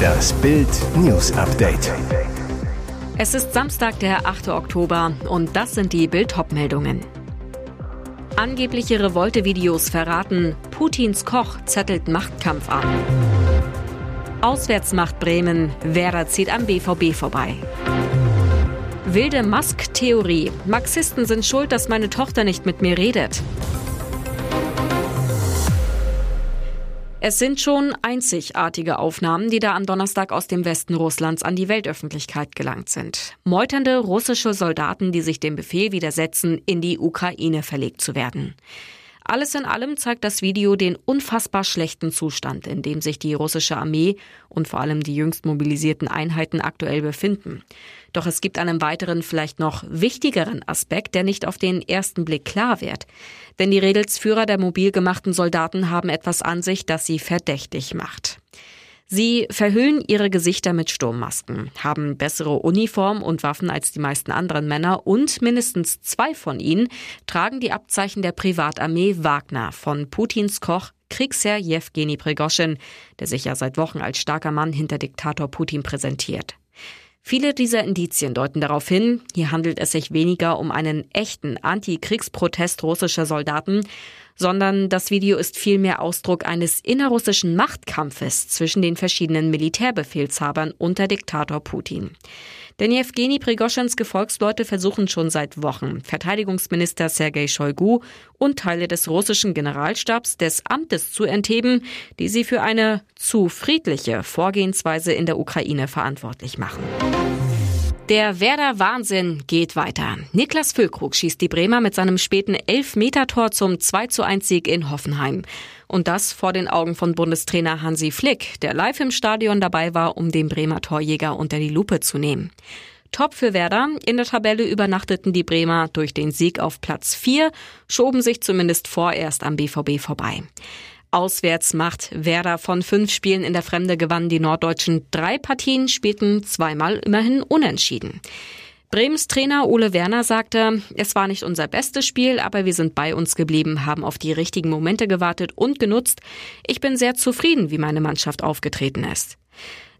Das Bild News Update. Es ist Samstag, der 8. Oktober und das sind die Bild meldungen Angebliche Revolte-Videos verraten, Putins Koch zettelt Machtkampf an. Auswärtsmacht Bremen, Werder zieht am BVB vorbei. Wilde Musk-Theorie. Marxisten sind schuld, dass meine Tochter nicht mit mir redet. Es sind schon einzigartige Aufnahmen, die da am Donnerstag aus dem Westen Russlands an die Weltöffentlichkeit gelangt sind. Meuternde russische Soldaten, die sich dem Befehl widersetzen, in die Ukraine verlegt zu werden. Alles in allem zeigt das Video den unfassbar schlechten Zustand, in dem sich die russische Armee und vor allem die jüngst mobilisierten Einheiten aktuell befinden. Doch es gibt einen weiteren, vielleicht noch wichtigeren Aspekt, der nicht auf den ersten Blick klar wird. Denn die Redelsführer der mobil gemachten Soldaten haben etwas an sich, das sie verdächtig macht. Sie verhüllen ihre Gesichter mit Sturmmasken, haben bessere Uniform und Waffen als die meisten anderen Männer und mindestens zwei von ihnen tragen die Abzeichen der Privatarmee Wagner von Putins Koch Kriegsherr Jewgeni Prigoschin, der sich ja seit Wochen als starker Mann hinter Diktator Putin präsentiert. Viele dieser Indizien deuten darauf hin, hier handelt es sich weniger um einen echten Antikriegsprotest russischer Soldaten, sondern das Video ist vielmehr Ausdruck eines innerrussischen Machtkampfes zwischen den verschiedenen Militärbefehlshabern unter Diktator Putin. Denn Jewgeni Prigoschins Gefolgsleute versuchen schon seit Wochen, Verteidigungsminister Sergei Shoigu und Teile des russischen Generalstabs des Amtes zu entheben, die sie für eine zu friedliche Vorgehensweise in der Ukraine verantwortlich machen. Der Werder Wahnsinn geht weiter. Niklas Füllkrug schießt die Bremer mit seinem späten Elfmeter-Tor zum 2 zu 1 Sieg in Hoffenheim. Und das vor den Augen von Bundestrainer Hansi Flick, der live im Stadion dabei war, um den Bremer Torjäger unter die Lupe zu nehmen. Top für Werder. In der Tabelle übernachteten die Bremer durch den Sieg auf Platz 4, schoben sich zumindest vorerst am BVB vorbei. Auswärts macht Werder von fünf Spielen in der Fremde gewannen die Norddeutschen drei Partien, spielten zweimal immerhin unentschieden. Bremens Trainer Ole Werner sagte, es war nicht unser bestes Spiel, aber wir sind bei uns geblieben, haben auf die richtigen Momente gewartet und genutzt. Ich bin sehr zufrieden, wie meine Mannschaft aufgetreten ist.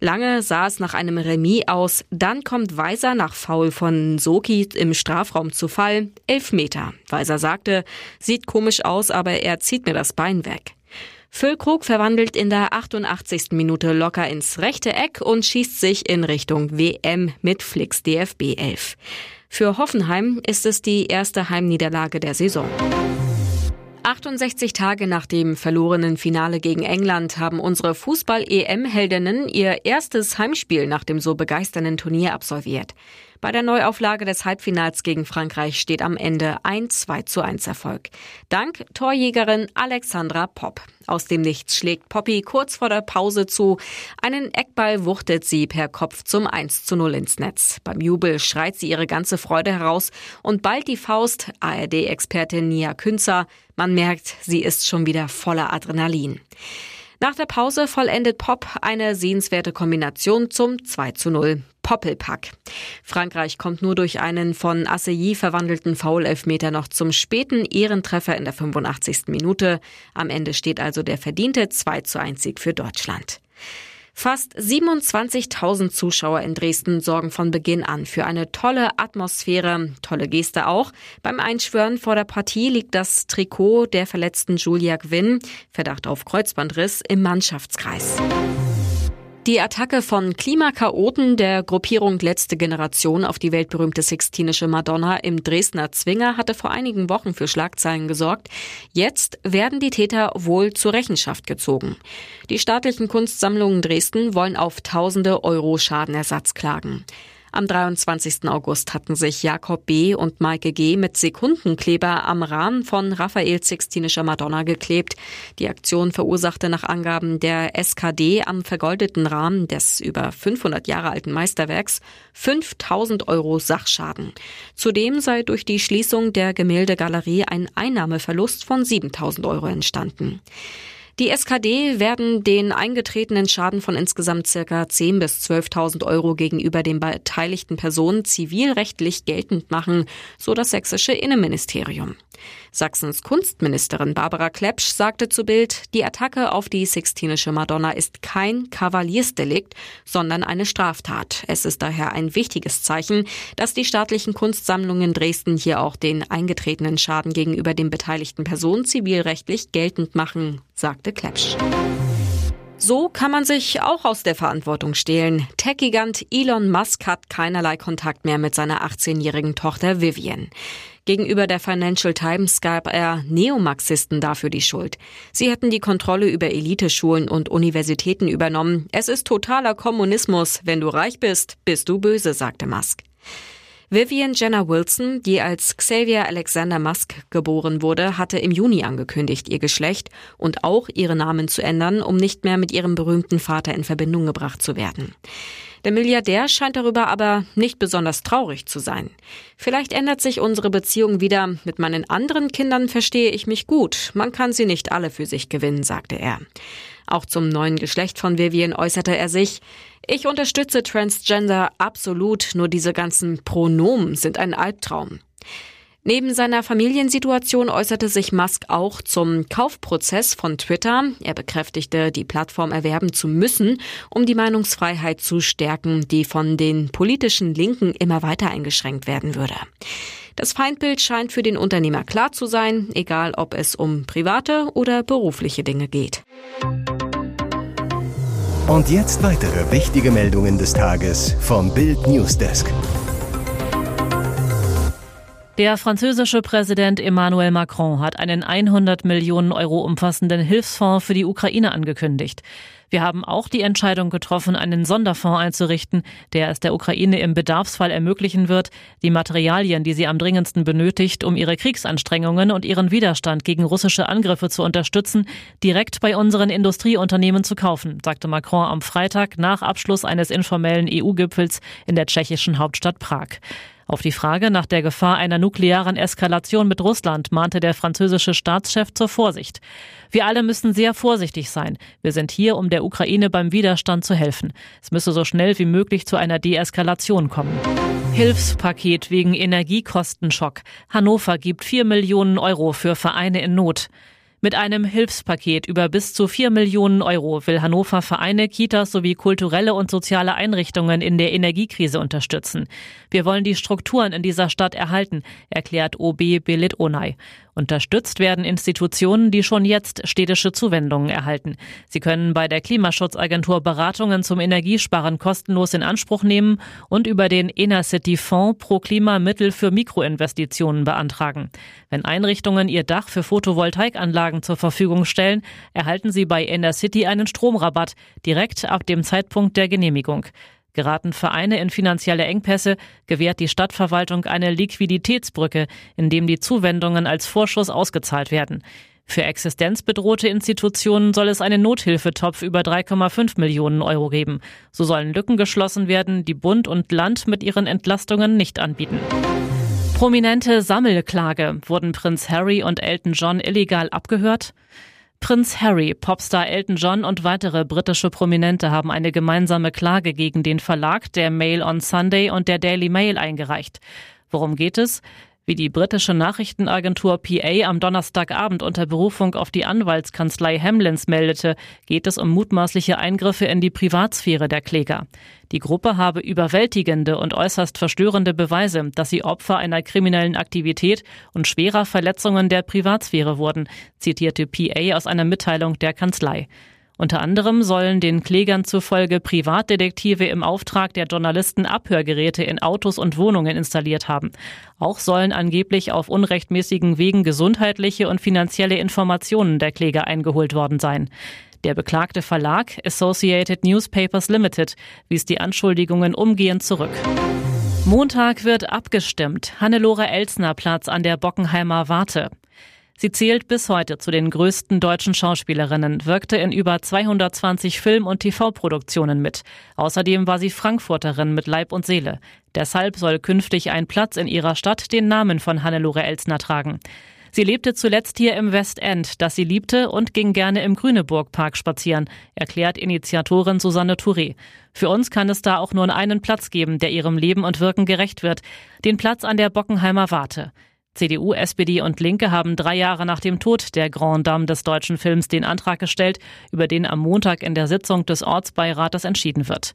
Lange sah es nach einem Remis aus, dann kommt Weiser nach Foul von Soki im Strafraum zu Fall. Elf Meter. Weiser sagte, sieht komisch aus, aber er zieht mir das Bein weg. Füllkrug verwandelt in der 88. Minute locker ins rechte Eck und schießt sich in Richtung WM mit Flix DFB 11. Für Hoffenheim ist es die erste Heimniederlage der Saison. 68 Tage nach dem verlorenen Finale gegen England haben unsere Fußball-EM-Heldinnen ihr erstes Heimspiel nach dem so begeisternden Turnier absolviert. Bei der Neuauflage des Halbfinals gegen Frankreich steht am Ende ein 2 zu 1 Erfolg. Dank Torjägerin Alexandra Popp. Aus dem Nichts schlägt Poppy kurz vor der Pause zu. Einen Eckball wuchtet sie per Kopf zum 1 zu 0 ins Netz. Beim Jubel schreit sie ihre ganze Freude heraus und bald die Faust ARD-Expertin Nia Künzer. Man merkt, sie ist schon wieder voller Adrenalin. Nach der Pause vollendet Pop eine sehenswerte Kombination zum 2 zu 0. Poppelpack. Frankreich kommt nur durch einen von Asseyie verwandelten Foul-Elfmeter noch zum späten Ehrentreffer in der 85. Minute. Am Ende steht also der verdiente 2 zu 1 Sieg für Deutschland. Fast 27.000 Zuschauer in Dresden sorgen von Beginn an für eine tolle Atmosphäre, tolle Geste auch. Beim Einschwören vor der Partie liegt das Trikot der verletzten Julia Gwynn, Verdacht auf Kreuzbandriss, im Mannschaftskreis. Die Attacke von Klimakaoten der Gruppierung Letzte Generation auf die weltberühmte Sixtinische Madonna im Dresdner Zwinger hatte vor einigen Wochen für Schlagzeilen gesorgt. Jetzt werden die Täter wohl zur Rechenschaft gezogen. Die staatlichen Kunstsammlungen Dresden wollen auf tausende Euro Schadenersatz klagen. Am 23. August hatten sich Jakob B. und Maike G. mit Sekundenkleber am Rahmen von Raphael Sixtinischer Madonna geklebt. Die Aktion verursachte nach Angaben der SKD am vergoldeten Rahmen des über 500 Jahre alten Meisterwerks 5000 Euro Sachschaden. Zudem sei durch die Schließung der Gemäldegalerie ein Einnahmeverlust von 7000 Euro entstanden. Die SKD werden den eingetretenen Schaden von insgesamt circa 10.000 bis 12.000 Euro gegenüber den beteiligten Personen zivilrechtlich geltend machen, so das sächsische Innenministerium. Sachsens Kunstministerin Barbara Klepsch sagte zu Bild, die Attacke auf die Sixtinische Madonna ist kein Kavaliersdelikt, sondern eine Straftat. Es ist daher ein wichtiges Zeichen, dass die staatlichen Kunstsammlungen Dresden hier auch den eingetretenen Schaden gegenüber den beteiligten Personen zivilrechtlich geltend machen, sagte Klepsch. So kann man sich auch aus der Verantwortung stehlen. Tech-Gigant Elon Musk hat keinerlei Kontakt mehr mit seiner 18-jährigen Tochter Vivian. Gegenüber der Financial Times gab er Neomarxisten dafür die Schuld. Sie hätten die Kontrolle über Eliteschulen und Universitäten übernommen. Es ist totaler Kommunismus. Wenn du reich bist, bist du böse, sagte Musk. Vivian Jenner Wilson, die als Xavier Alexander Musk geboren wurde, hatte im Juni angekündigt, ihr Geschlecht und auch ihre Namen zu ändern, um nicht mehr mit ihrem berühmten Vater in Verbindung gebracht zu werden. Der Milliardär scheint darüber aber nicht besonders traurig zu sein. Vielleicht ändert sich unsere Beziehung wieder. Mit meinen anderen Kindern verstehe ich mich gut. Man kann sie nicht alle für sich gewinnen, sagte er. Auch zum neuen Geschlecht von Vivian äußerte er sich. Ich unterstütze Transgender absolut, nur diese ganzen Pronomen sind ein Albtraum. Neben seiner Familiensituation äußerte sich Musk auch zum Kaufprozess von Twitter. Er bekräftigte, die Plattform erwerben zu müssen, um die Meinungsfreiheit zu stärken, die von den politischen Linken immer weiter eingeschränkt werden würde. Das Feindbild scheint für den Unternehmer klar zu sein, egal ob es um private oder berufliche Dinge geht. Und jetzt weitere wichtige Meldungen des Tages vom Bild Newsdesk. Der französische Präsident Emmanuel Macron hat einen 100 Millionen Euro umfassenden Hilfsfonds für die Ukraine angekündigt. Wir haben auch die Entscheidung getroffen, einen Sonderfonds einzurichten, der es der Ukraine im Bedarfsfall ermöglichen wird, die Materialien, die sie am dringendsten benötigt, um ihre Kriegsanstrengungen und ihren Widerstand gegen russische Angriffe zu unterstützen, direkt bei unseren Industrieunternehmen zu kaufen, sagte Macron am Freitag nach Abschluss eines informellen EU-Gipfels in der tschechischen Hauptstadt Prag. Auf die Frage nach der Gefahr einer nuklearen Eskalation mit Russland mahnte der französische Staatschef zur Vorsicht. Wir alle müssen sehr vorsichtig sein. Wir sind hier, um der Ukraine beim Widerstand zu helfen. Es müsse so schnell wie möglich zu einer Deeskalation kommen. Hilfspaket wegen Energiekostenschock. Hannover gibt vier Millionen Euro für Vereine in Not. Mit einem Hilfspaket über bis zu vier Millionen Euro will Hannover Vereine, Kitas sowie kulturelle und soziale Einrichtungen in der Energiekrise unterstützen. Wir wollen die Strukturen in dieser Stadt erhalten, erklärt OB Belit Onay. Unterstützt werden Institutionen, die schon jetzt städtische Zuwendungen erhalten. Sie können bei der Klimaschutzagentur Beratungen zum Energiesparen kostenlos in Anspruch nehmen und über den Enercity Fonds pro Klima Mittel für Mikroinvestitionen beantragen. Wenn Einrichtungen ihr Dach für Photovoltaikanlagen zur Verfügung stellen, erhalten sie bei Enercity einen Stromrabatt direkt ab dem Zeitpunkt der Genehmigung. Geraten Vereine in finanzielle Engpässe, gewährt die Stadtverwaltung eine Liquiditätsbrücke, indem die Zuwendungen als Vorschuss ausgezahlt werden. Für existenzbedrohte Institutionen soll es einen Nothilfetopf über 3,5 Millionen Euro geben. So sollen Lücken geschlossen werden, die Bund und Land mit ihren Entlastungen nicht anbieten. Prominente Sammelklage. Wurden Prinz Harry und Elton John illegal abgehört? Prinz Harry, Popstar Elton John und weitere britische Prominente haben eine gemeinsame Klage gegen den Verlag der Mail on Sunday und der Daily Mail eingereicht. Worum geht es? Wie die britische Nachrichtenagentur PA am Donnerstagabend unter Berufung auf die Anwaltskanzlei Hamlins meldete, geht es um mutmaßliche Eingriffe in die Privatsphäre der Kläger. Die Gruppe habe überwältigende und äußerst verstörende Beweise, dass sie Opfer einer kriminellen Aktivität und schwerer Verletzungen der Privatsphäre wurden, zitierte PA aus einer Mitteilung der Kanzlei. Unter anderem sollen den Klägern zufolge Privatdetektive im Auftrag der Journalisten Abhörgeräte in Autos und Wohnungen installiert haben. Auch sollen angeblich auf unrechtmäßigen Wegen gesundheitliche und finanzielle Informationen der Kläger eingeholt worden sein. Der beklagte Verlag Associated Newspapers Limited wies die Anschuldigungen umgehend zurück. Montag wird abgestimmt. Hannelore Elsner Platz an der Bockenheimer Warte. Sie zählt bis heute zu den größten deutschen Schauspielerinnen, wirkte in über 220 Film- und TV-Produktionen mit. Außerdem war sie Frankfurterin mit Leib und Seele. Deshalb soll künftig ein Platz in ihrer Stadt den Namen von Hannelore Elsner tragen. Sie lebte zuletzt hier im Westend, das sie liebte und ging gerne im Grüneburg-Park spazieren, erklärt Initiatorin Susanne Touré. Für uns kann es da auch nur einen Platz geben, der ihrem Leben und Wirken gerecht wird. Den Platz an der Bockenheimer Warte. CDU, SPD und Linke haben drei Jahre nach dem Tod der Grand Dame des deutschen Films den Antrag gestellt, über den am Montag in der Sitzung des Ortsbeirates entschieden wird.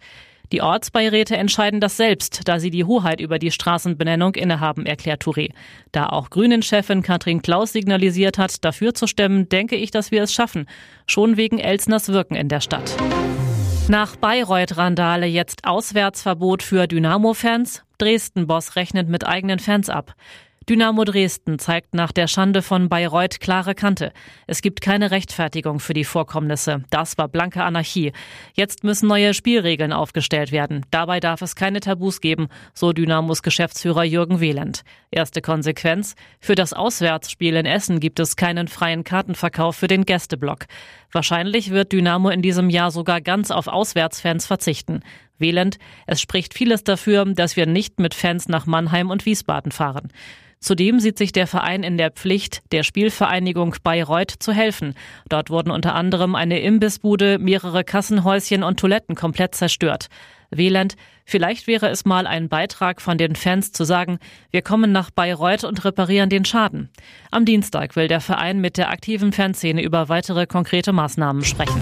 Die Ortsbeiräte entscheiden das selbst, da sie die Hoheit über die Straßenbenennung innehaben, erklärt Touré. Da auch Grünen-Chefin Katrin Klaus signalisiert hat, dafür zu stemmen, denke ich, dass wir es schaffen. Schon wegen Elsners Wirken in der Stadt. Nach Bayreuth-Randale jetzt Auswärtsverbot für Dynamo-Fans. Dresden-Boss rechnet mit eigenen Fans ab. Dynamo Dresden zeigt nach der Schande von Bayreuth klare Kante. Es gibt keine Rechtfertigung für die Vorkommnisse. Das war blanke Anarchie. Jetzt müssen neue Spielregeln aufgestellt werden. Dabei darf es keine Tabus geben, so Dynamos Geschäftsführer Jürgen Wieland. Erste Konsequenz? Für das Auswärtsspiel in Essen gibt es keinen freien Kartenverkauf für den Gästeblock. Wahrscheinlich wird Dynamo in diesem Jahr sogar ganz auf Auswärtsfans verzichten. Wählend, es spricht vieles dafür, dass wir nicht mit Fans nach Mannheim und Wiesbaden fahren. Zudem sieht sich der Verein in der Pflicht, der Spielvereinigung Bayreuth zu helfen. Dort wurden unter anderem eine Imbissbude, mehrere Kassenhäuschen und Toiletten komplett zerstört. Wieland, vielleicht wäre es mal ein Beitrag von den Fans zu sagen, wir kommen nach Bayreuth und reparieren den Schaden. Am Dienstag will der Verein mit der aktiven Fanszene über weitere konkrete Maßnahmen sprechen.